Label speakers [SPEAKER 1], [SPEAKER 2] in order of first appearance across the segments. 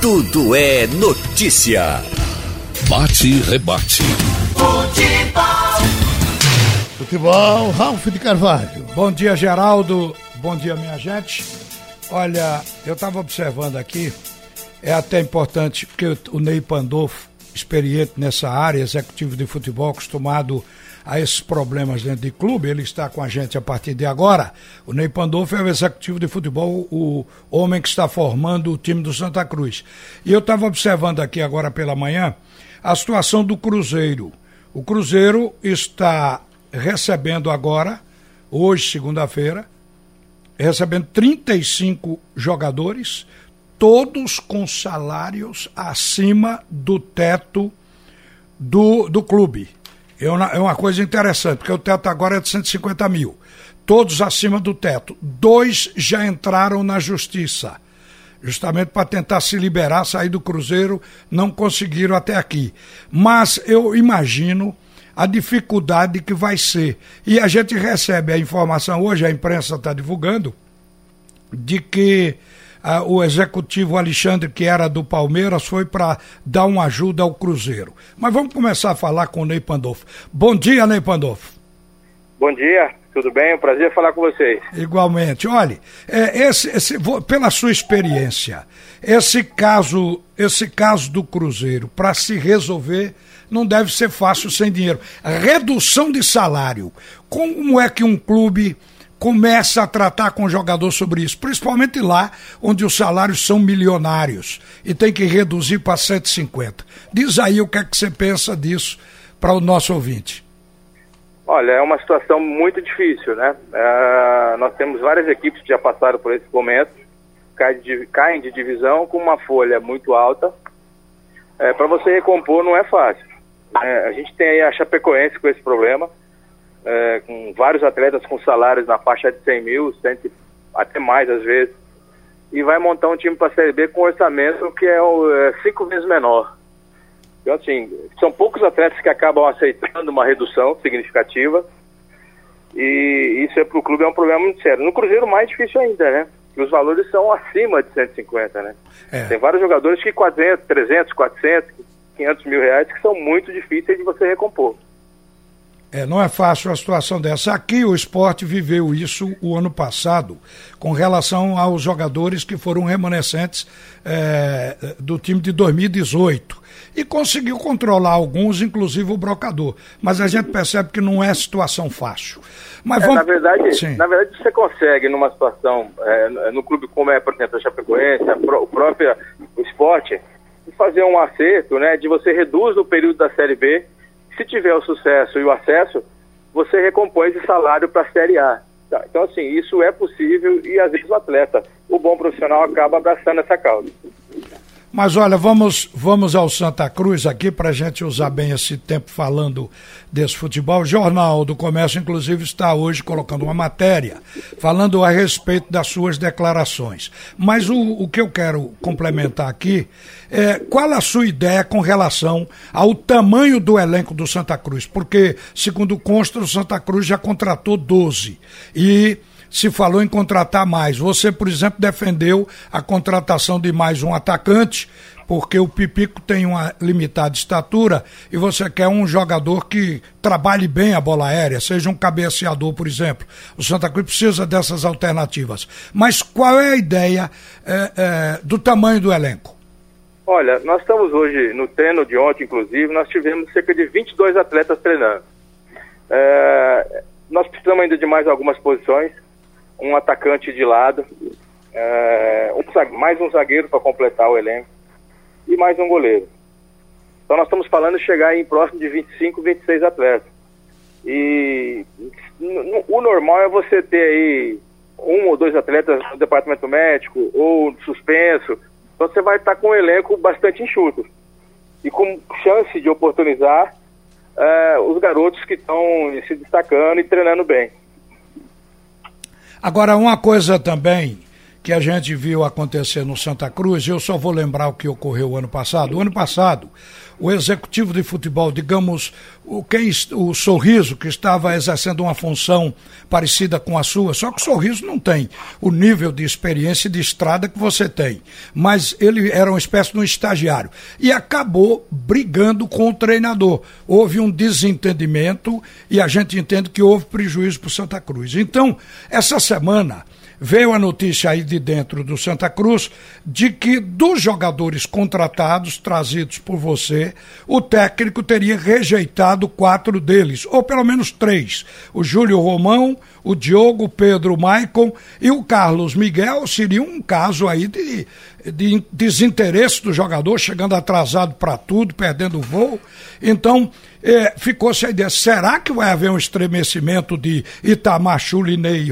[SPEAKER 1] Tudo é notícia. Bate e rebate.
[SPEAKER 2] Futebol. Futebol, Ralf de Carvalho.
[SPEAKER 3] Bom dia, Geraldo. Bom dia, minha gente. Olha, eu estava observando aqui, é até importante, porque o Ney Pandolfo, experiente nessa área, executivo de futebol, acostumado a esses problemas dentro de clube, ele está com a gente a partir de agora. O Ney Pandolfo é o executivo de futebol, o homem que está formando o time do Santa Cruz. E eu estava observando aqui agora pela manhã a situação do Cruzeiro. O Cruzeiro está recebendo agora, hoje, segunda-feira, recebendo 35 jogadores, todos com salários acima do teto do, do clube. É uma, é uma coisa interessante, porque o teto agora é de 150 mil. Todos acima do teto. Dois já entraram na justiça, justamente para tentar se liberar, sair do Cruzeiro, não conseguiram até aqui. Mas eu imagino a dificuldade que vai ser. E a gente recebe a informação, hoje a imprensa está divulgando, de que ah, o executivo Alexandre, que era do Palmeiras, foi para dar uma ajuda ao Cruzeiro. Mas vamos começar a falar com o Ney Pandolfo. Bom dia, Ney Pandolfo.
[SPEAKER 4] Bom dia, tudo bem? É um prazer falar com vocês.
[SPEAKER 3] Igualmente. Olhe, é, esse, esse, pela sua experiência, esse caso, esse caso do Cruzeiro, para se resolver, não deve ser fácil sem dinheiro. Redução de salário. Como é que um clube começa a tratar com o jogador sobre isso, principalmente lá onde os salários são milionários e tem que reduzir para 150. Diz aí o que é que você pensa disso para o nosso ouvinte.
[SPEAKER 4] Olha, é uma situação muito difícil, né? É, nós temos várias equipes que já passaram por esse momento, caem de, caem de divisão com uma folha muito alta. É, para você recompor não é fácil. É, a gente tem aí a Chapecoense com esse problema é, com vários atletas com salários na faixa de 100 mil, 100, até mais às vezes, e vai montar um time para a Série B com um orçamento que é, o, é cinco vezes menor. Então, assim, são poucos atletas que acabam aceitando uma redução significativa, e isso é para o clube é um problema muito sério. No Cruzeiro, mais difícil ainda, né? Os valores são acima de 150, né? É. Tem vários jogadores que 400, 300, 400, 500 mil reais que são muito difíceis de você recompor.
[SPEAKER 3] É, não é fácil a situação dessa. Aqui o esporte viveu isso o ano passado, com relação aos jogadores que foram remanescentes é, do time de 2018. E conseguiu controlar alguns, inclusive o brocador. Mas a gente percebe que não é situação fácil. Mas
[SPEAKER 4] é, vamos... na, verdade, Sim. na verdade, você consegue, numa situação, é, no clube como é, por exemplo, a Chapecoense, a o próprio o esporte, fazer um acerto, né, de você reduz o período da Série B se tiver o sucesso e o acesso, você recompõe esse salário para a Série A. Tá? Então, assim, isso é possível e às vezes o atleta, o bom profissional, acaba abraçando essa causa.
[SPEAKER 3] Mas olha, vamos, vamos ao Santa Cruz aqui para a gente usar bem esse tempo falando desse futebol. O Jornal do Comércio, inclusive, está hoje colocando uma matéria falando a respeito das suas declarações. Mas o, o que eu quero complementar aqui é qual a sua ideia com relação ao tamanho do elenco do Santa Cruz? Porque, segundo consta, o Santa Cruz já contratou 12. E se falou em contratar mais. Você, por exemplo, defendeu a contratação de mais um atacante, porque o Pipico tem uma limitada estatura e você quer um jogador que trabalhe bem a bola aérea, seja um cabeceador, por exemplo. O Santa Cruz precisa dessas alternativas. Mas qual é a ideia é, é, do tamanho do elenco?
[SPEAKER 4] Olha, nós estamos hoje, no treino de ontem, inclusive, nós tivemos cerca de 22 atletas treinando. É, nós precisamos ainda de mais algumas posições um atacante de lado, é, um, mais um zagueiro para completar o elenco e mais um goleiro. Então nós estamos falando de chegar em próximo de 25, 26 atletas. E o normal é você ter aí um ou dois atletas no departamento médico ou suspenso. Então você vai estar com um elenco bastante enxuto e com chance de oportunizar é, os garotos que estão se destacando e treinando bem.
[SPEAKER 3] Agora, uma coisa também que a gente viu acontecer no Santa Cruz, eu só vou lembrar o que ocorreu ano passado. O ano passado, o executivo de futebol, digamos, o, quem, o Sorriso, que estava exercendo uma função parecida com a sua, só que o Sorriso não tem o nível de experiência e de estrada que você tem. Mas ele era uma espécie de um estagiário. E acabou brigando com o treinador. Houve um desentendimento e a gente entende que houve prejuízo para o Santa Cruz. Então, essa semana veio a notícia aí de dentro do Santa Cruz de que dos jogadores contratados, trazidos por você, o técnico teria rejeitado quatro deles, ou pelo menos três. O Júlio Romão, o Diogo, o Pedro Maicon e o Carlos Miguel seria um caso aí de, de desinteresse do jogador, chegando atrasado para tudo, perdendo o voo. Então, é, ficou-se a ideia, será que vai haver um estremecimento de Itamar Chuli e Ney,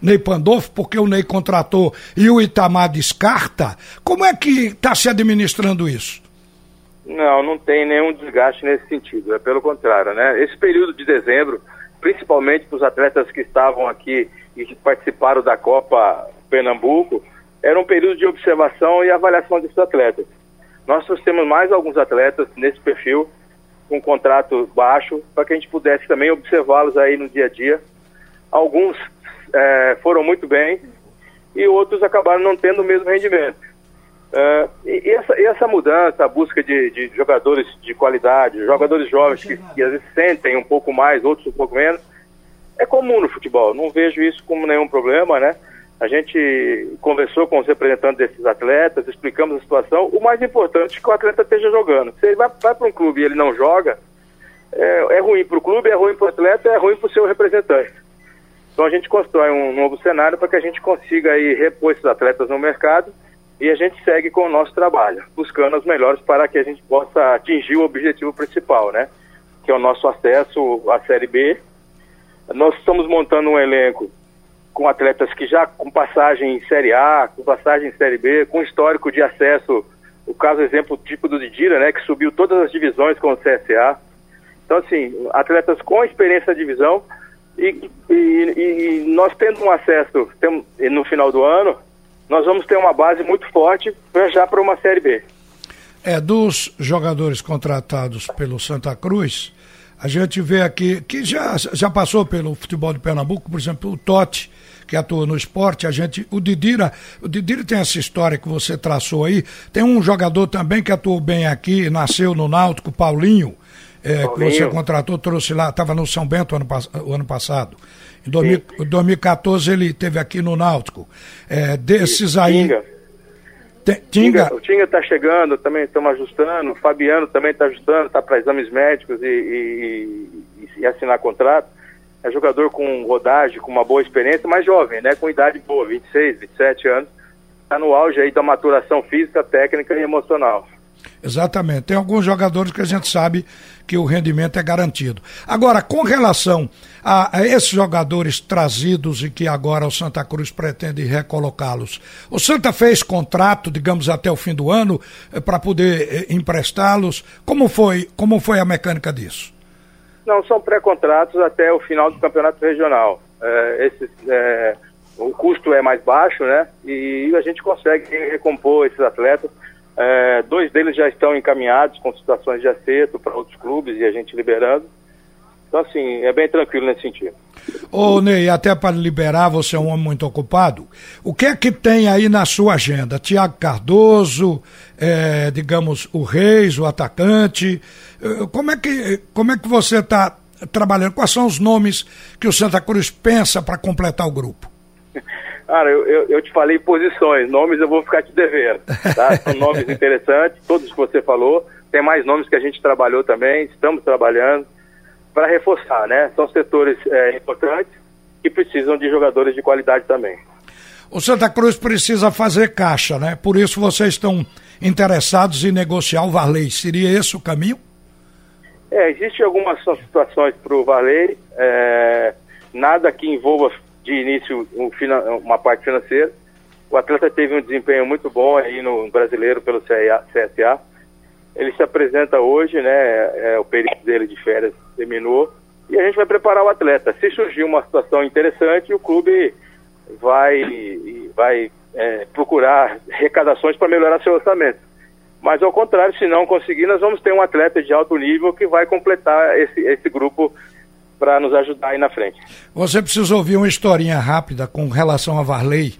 [SPEAKER 3] Ney Pandolfo, porque o Ney contratou e o Itamar descarta? Como é que está se administrando isso?
[SPEAKER 4] Não, não tem nenhum desgaste nesse sentido, é pelo contrário, né? Esse período de dezembro, principalmente para os atletas que estavam aqui e que participaram da Copa Pernambuco, era um período de observação e avaliação desses atletas. Nós temos mais alguns atletas nesse perfil com contrato baixo, para que a gente pudesse também observá-los aí no dia a dia. Alguns é, foram muito bem e outros acabaram não tendo o mesmo rendimento. É, e, essa, e, essa, mudança, a busca de, de, jogadores de qualidade, jogadores jovens que, que às vezes sentem um pouco mais, outros um pouco menos, é comum no futebol. Não vejo isso como nenhum problema, né? A gente conversou com os representantes desses atletas, explicamos a situação. O mais importante é que o atleta esteja jogando. Se ele vai, vai para um clube e ele não joga, é, é ruim para o clube, é ruim para o atleta, é ruim para o seu representante. Então a gente constrói um novo cenário para que a gente consiga aí repor esses atletas no mercado e a gente segue com o nosso trabalho, buscando os melhores para que a gente possa atingir o objetivo principal, né? Que é o nosso acesso à Série B. Nós estamos montando um elenco com atletas que já com passagem em Série A, com passagem em Série B, com histórico de acesso, o caso exemplo tipo do Didira, né, que subiu todas as divisões com o CSA. Então, assim, atletas com experiência na divisão e, e, e, nós tendo um acesso no final do ano, nós vamos ter uma base muito forte já para uma Série B.
[SPEAKER 3] É, dos jogadores contratados pelo Santa Cruz, a gente vê aqui que já, já passou pelo futebol de Pernambuco, por exemplo, o Totti, que atua no esporte, a gente, o Didira, o Didira tem essa história que você traçou aí, tem um jogador também que atuou bem aqui, nasceu no Náutico, Paulinho, é, que você contratou, trouxe lá, estava no São Bento ano, o ano passado. Em 2000, 2014 ele teve aqui no Náutico. É, desses aí.
[SPEAKER 4] Tinga. Tinga. O Tinga está chegando, também estamos ajustando. O Fabiano também está ajustando, está para exames médicos e, e, e, e assinar contrato é jogador com rodagem, com uma boa experiência, mas jovem, né? Com idade boa, 26, 27 anos. Está no auge aí da maturação física, técnica e emocional.
[SPEAKER 3] Exatamente. Tem alguns jogadores que a gente sabe que o rendimento é garantido. Agora, com relação a, a esses jogadores trazidos e que agora o Santa Cruz pretende recolocá-los, o Santa fez contrato, digamos, até o fim do ano eh, para poder eh, emprestá-los. Como foi, como foi a mecânica disso?
[SPEAKER 4] Não, são pré-contratos até o final do campeonato regional. É, é, o custo é mais baixo, né? E a gente consegue recompor esses atletas. É, dois deles já estão encaminhados com situações de acerto para outros clubes e a gente liberando. Então, assim, é bem tranquilo nesse sentido.
[SPEAKER 3] Ô, Ney, até para liberar, você é um homem muito ocupado. O que é que tem aí na sua agenda? Tiago Cardoso, é, digamos, o Reis, o atacante. É, como é que, como é que você está trabalhando? Quais são os nomes que o Santa Cruz pensa para completar o grupo?
[SPEAKER 4] Cara, eu, eu, eu, te falei posições, nomes eu vou ficar te devendo. Tá? São nomes interessantes, todos que você falou. Tem mais nomes que a gente trabalhou também, estamos trabalhando para reforçar, né? São setores é, importantes que precisam de jogadores de qualidade também.
[SPEAKER 3] O Santa Cruz precisa fazer caixa, né? Por isso vocês estão interessados em negociar o Varley. Seria esse o caminho?
[SPEAKER 4] É, existem algumas situações para o Varley, é, nada que envolva de início um, uma parte financeira. O atleta teve um desempenho muito bom aí no brasileiro pelo CSA ele se apresenta hoje, né? É, o período dele de férias terminou e a gente vai preparar o atleta. Se surgir uma situação interessante, o clube vai vai é, procurar arrecadações para melhorar seu orçamento. Mas ao contrário, se não conseguir, nós vamos ter um atleta de alto nível que vai completar esse, esse grupo para nos ajudar aí na frente.
[SPEAKER 3] Você precisa ouvir uma historinha rápida com relação a Varley,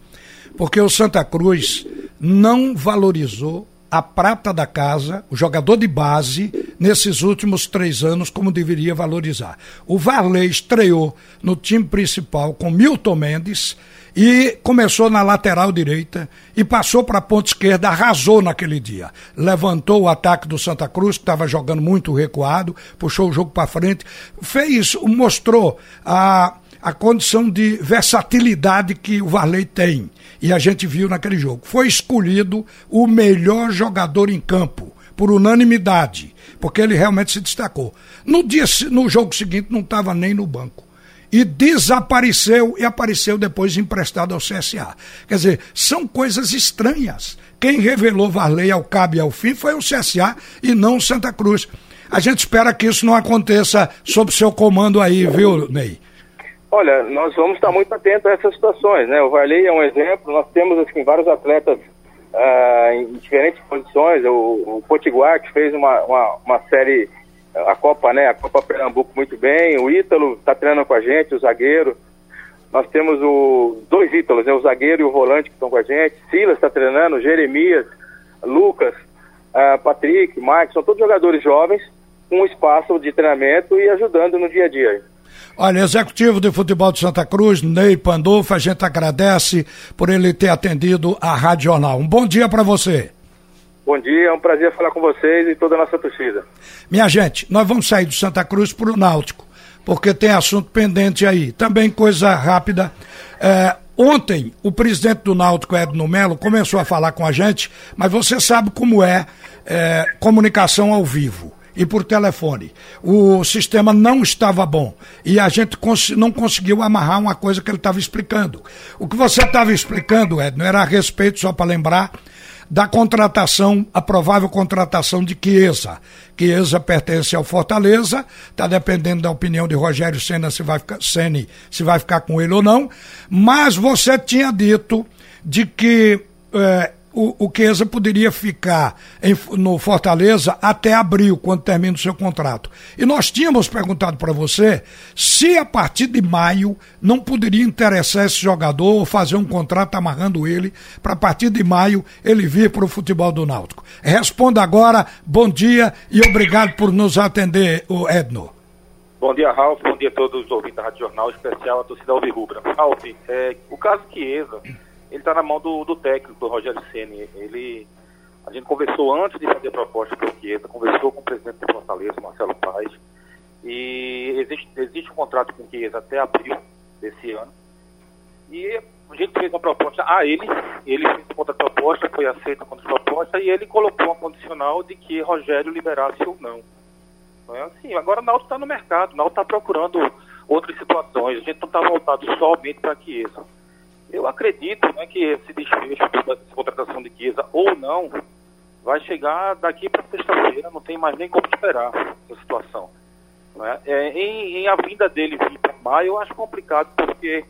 [SPEAKER 3] porque o Santa Cruz não valorizou a prata da casa, o jogador de base, nesses últimos três anos, como deveria valorizar. O Varley estreou no time principal com Milton Mendes e começou na lateral direita e passou para a ponta esquerda, arrasou naquele dia. Levantou o ataque do Santa Cruz, que estava jogando muito recuado, puxou o jogo para frente, fez, mostrou a a condição de versatilidade que o Varley tem. E a gente viu naquele jogo. Foi escolhido o melhor jogador em campo, por unanimidade, porque ele realmente se destacou. No, dia, no jogo seguinte não estava nem no banco. E desapareceu e apareceu depois emprestado ao CSA. Quer dizer, são coisas estranhas. Quem revelou Varley ao cabo e ao fim foi o CSA e não o Santa Cruz. A gente espera que isso não aconteça sob seu comando aí, viu, Ney?
[SPEAKER 4] Olha, nós vamos estar muito atentos a essas situações, né? O Varley é um exemplo, nós temos assim, vários atletas uh, em diferentes posições, o, o Potiguar que fez uma, uma, uma, série, a Copa, né? A Copa Pernambuco muito bem, o Ítalo está treinando com a gente, o zagueiro, nós temos o, dois Ítalos, né? o zagueiro e o volante que estão com a gente, Silas está treinando, Jeremias, Lucas, uh, Patrick, Marcos, são todos jogadores jovens, com espaço de treinamento e ajudando no dia a dia.
[SPEAKER 3] Olha, executivo de futebol de Santa Cruz, Ney Pandolfo, a gente agradece por ele ter atendido a Rádio Jornal. Um bom dia para você.
[SPEAKER 4] Bom dia, é um prazer falar com vocês e toda a nossa torcida.
[SPEAKER 3] Minha gente, nós vamos sair do Santa Cruz para o Náutico, porque tem assunto pendente aí. Também coisa rápida. É, ontem, o presidente do Náutico, Edno Melo, começou a falar com a gente, mas você sabe como é, é comunicação ao vivo e por telefone. O sistema não estava bom e a gente cons não conseguiu amarrar uma coisa que ele estava explicando. O que você estava explicando, Edno, era a respeito, só para lembrar, da contratação, a provável contratação de Chiesa. Chiesa pertence ao Fortaleza, está dependendo da opinião de Rogério Senna se vai ficar, se vai ficar com ele ou não, mas você tinha dito de que eh, o, o poderia ficar em, no Fortaleza até abril, quando termina o seu contrato. E nós tínhamos perguntado para você se a partir de maio não poderia interessar esse jogador ou fazer um contrato amarrando ele para a partir de maio ele vir para o futebol do Náutico. Responda agora, bom dia e obrigado por nos atender, o Edno.
[SPEAKER 5] Bom dia, Ralf. Bom dia a todos os ouvintes da Rádio Jornal, especial a torcida Alvirrubra. Ralf, é, o caso Chiesa ele está na mão do, do técnico, do Rogério Ceni. Ele, a gente conversou antes de fazer a proposta para o Chiesa, conversou com o presidente do Fortaleza, Marcelo Paz, e existe, existe um contrato com o Chiesa até abril desse ano. E a gente fez uma proposta a ele, ele fez uma proposta, foi aceita a proposta e ele colocou uma condicional de que Rogério liberasse ou não. Não é assim, agora o Náutico está no mercado, o Náutico está procurando outras situações, a gente não está voltado somente para Chiesa. Eu acredito né, que esse desfecho da contratação de Chiesa ou não vai chegar daqui para sexta-feira, não tem mais nem como esperar essa situação. Né? É, em, em, a vinda dele vir para maio, eu acho complicado, porque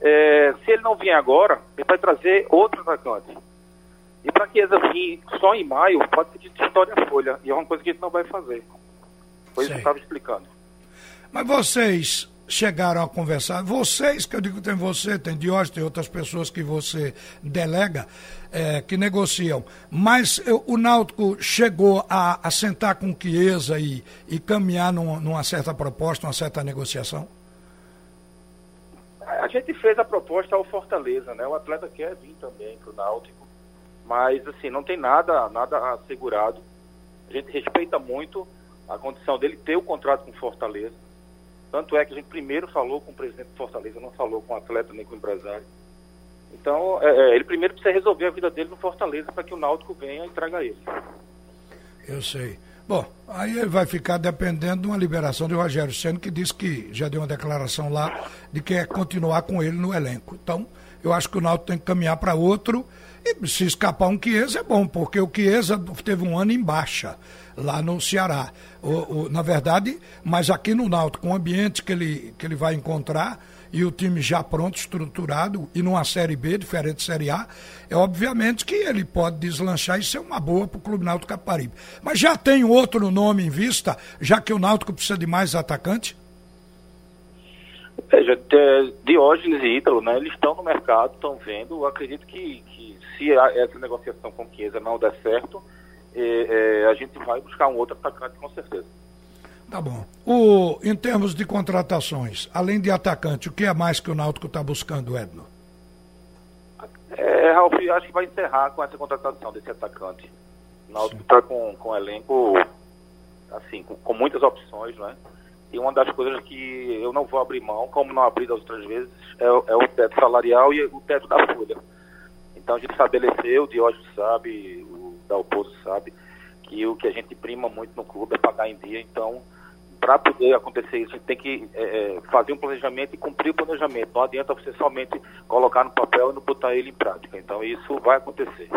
[SPEAKER 5] é, se ele não vier agora, ele vai trazer outro atacante. E para Chiesa vir só em maio, pode ser de história folha, e é uma coisa que a gente não vai fazer. Foi isso que eu estava explicando.
[SPEAKER 3] Mas vocês chegaram a conversar, vocês, que eu digo tem você, tem Diógenes, tem outras pessoas que você delega, é, que negociam, mas eu, o Náutico chegou a, a sentar com Chiesa e, e caminhar num, numa certa proposta, uma certa negociação?
[SPEAKER 5] A gente fez a proposta ao Fortaleza, né? O atleta quer vir também para o Náutico, mas assim, não tem nada, nada assegurado. A gente respeita muito a condição dele ter o contrato com Fortaleza tanto é que a gente primeiro falou com o presidente do Fortaleza, não falou com o atleta nem com o empresário. Então, é, é, ele primeiro precisa resolver a vida dele no Fortaleza para que o Náutico venha e traga ele.
[SPEAKER 3] Eu sei. Bom, aí ele vai ficar dependendo de uma liberação de Rogério Senna, que disse que já deu uma declaração lá de que é continuar com ele no elenco. Então, eu acho que o Náutico tem que caminhar para outro. E se escapar um Chiesa é bom, porque o Chiesa teve um ano em baixa lá no Ceará. O, o, na verdade, mas aqui no Náutico, com o ambiente que ele, que ele vai encontrar, e o time já pronto, estruturado, e numa Série B, diferente de Série A, é obviamente que ele pode deslanchar e ser uma boa para o Clube Náutico Caparibe. Mas já tem outro nome em vista, já que o Náutico precisa de mais atacante?
[SPEAKER 5] Veja, Diógenes e Ítalo, né, eles estão no mercado, estão vendo, eu acredito que, que se essa negociação com Chiesa não der certo, é, é, a gente vai buscar um outro atacante com certeza.
[SPEAKER 3] Tá bom. O, em termos de contratações, além de atacante, o que é mais que o Náutico está buscando, Edno?
[SPEAKER 5] É, Ralf, acho que vai encerrar com essa contratação desse atacante. O Náutico está com, com um elenco, assim, com, com, muitas opções, né? E uma das coisas que eu não vou abrir mão, como não abri das outras vezes, é, é o teto salarial e o teto da folha. Então a gente estabeleceu, o Diógenes sabe, o Dalpozo sabe, que o que a gente prima muito no clube é pagar em dia, então para poder acontecer isso, tem que é, é, fazer um planejamento e cumprir o planejamento. Não adianta você somente colocar no papel e não botar ele em prática. Então isso vai acontecer.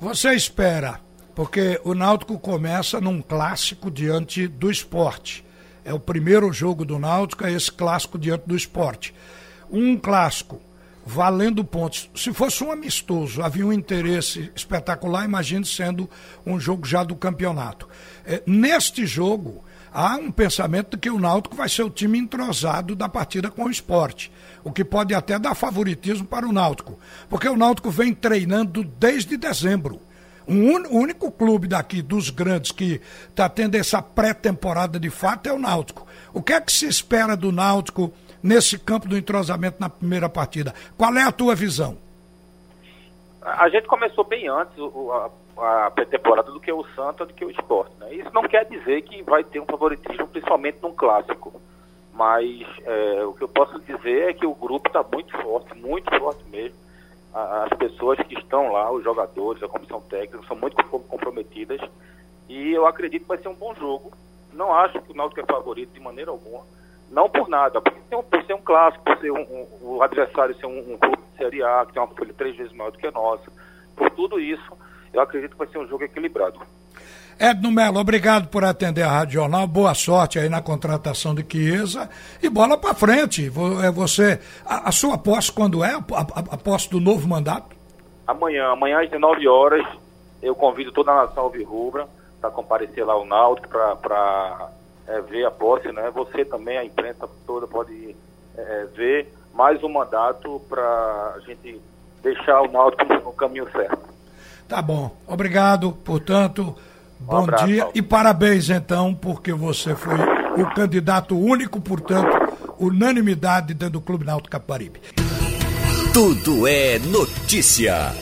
[SPEAKER 3] Você espera, porque o Náutico começa num clássico diante do esporte. É o primeiro jogo do Náutico, é esse clássico diante do esporte. Um clássico valendo pontos. Se fosse um amistoso, havia um interesse espetacular, imagine sendo um jogo já do campeonato. É, neste jogo, há um pensamento de que o Náutico vai ser o time entrosado da partida com o esporte, o que pode até dar favoritismo para o Náutico, porque o Náutico vem treinando desde dezembro. O único clube daqui dos grandes que está tendo essa pré-temporada de fato é o Náutico. O que é que se espera do Náutico nesse campo do entrosamento na primeira partida? Qual é a tua visão?
[SPEAKER 5] A gente começou bem antes a, a pré-temporada do que o Santa, do que o Esporte. Né? Isso não quer dizer que vai ter um favoritismo, principalmente num clássico. Mas é, o que eu posso dizer é que o grupo está muito forte, muito forte mesmo. As pessoas que estão lá, os jogadores, a comissão técnica, são muito comprometidas. E eu acredito que vai ser um bom jogo. Não acho que o Náutico é favorito de maneira alguma. Não por nada, porque por ser um clássico, por ser um, um, o adversário ser um, um clube de Série A, que tem uma folha três vezes maior do que a nossa. Por tudo isso, eu acredito que vai ser um jogo equilibrado.
[SPEAKER 3] Edno Melo, obrigado por atender a Rádio Jornal. Boa sorte aí na contratação de Chiesa. E bola para frente. É você. A, a, sua posse quando é? A, a, a, posse do novo mandato?
[SPEAKER 5] Amanhã, amanhã às 19 horas, eu convido toda a nação Alvirrubra para comparecer lá ao Náutico para é, ver a posse, né? Você também, a imprensa toda pode é, ver mais um mandato para a gente deixar o Náutico no caminho certo.
[SPEAKER 3] Tá bom. Obrigado, portanto, bom abraço, dia Paulo. e parabéns então, porque você foi o candidato único, portanto, unanimidade dentro do Clube Náutico Caparibe.
[SPEAKER 1] Tudo é notícia.